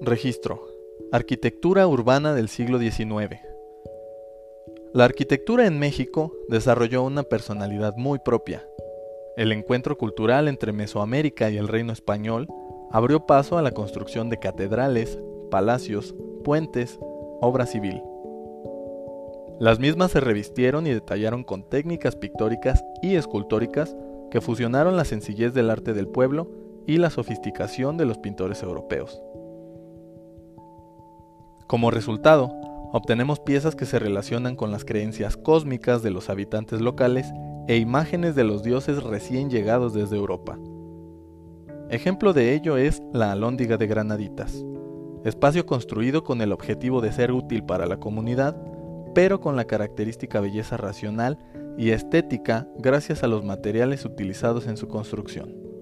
Registro. Arquitectura urbana del siglo XIX. La arquitectura en México desarrolló una personalidad muy propia. El encuentro cultural entre Mesoamérica y el reino español abrió paso a la construcción de catedrales, palacios, puentes, obra civil. Las mismas se revistieron y detallaron con técnicas pictóricas y escultóricas que fusionaron la sencillez del arte del pueblo y la sofisticación de los pintores europeos. Como resultado, obtenemos piezas que se relacionan con las creencias cósmicas de los habitantes locales e imágenes de los dioses recién llegados desde Europa. Ejemplo de ello es la Alhóndiga de Granaditas, espacio construido con el objetivo de ser útil para la comunidad, pero con la característica belleza racional y estética gracias a los materiales utilizados en su construcción.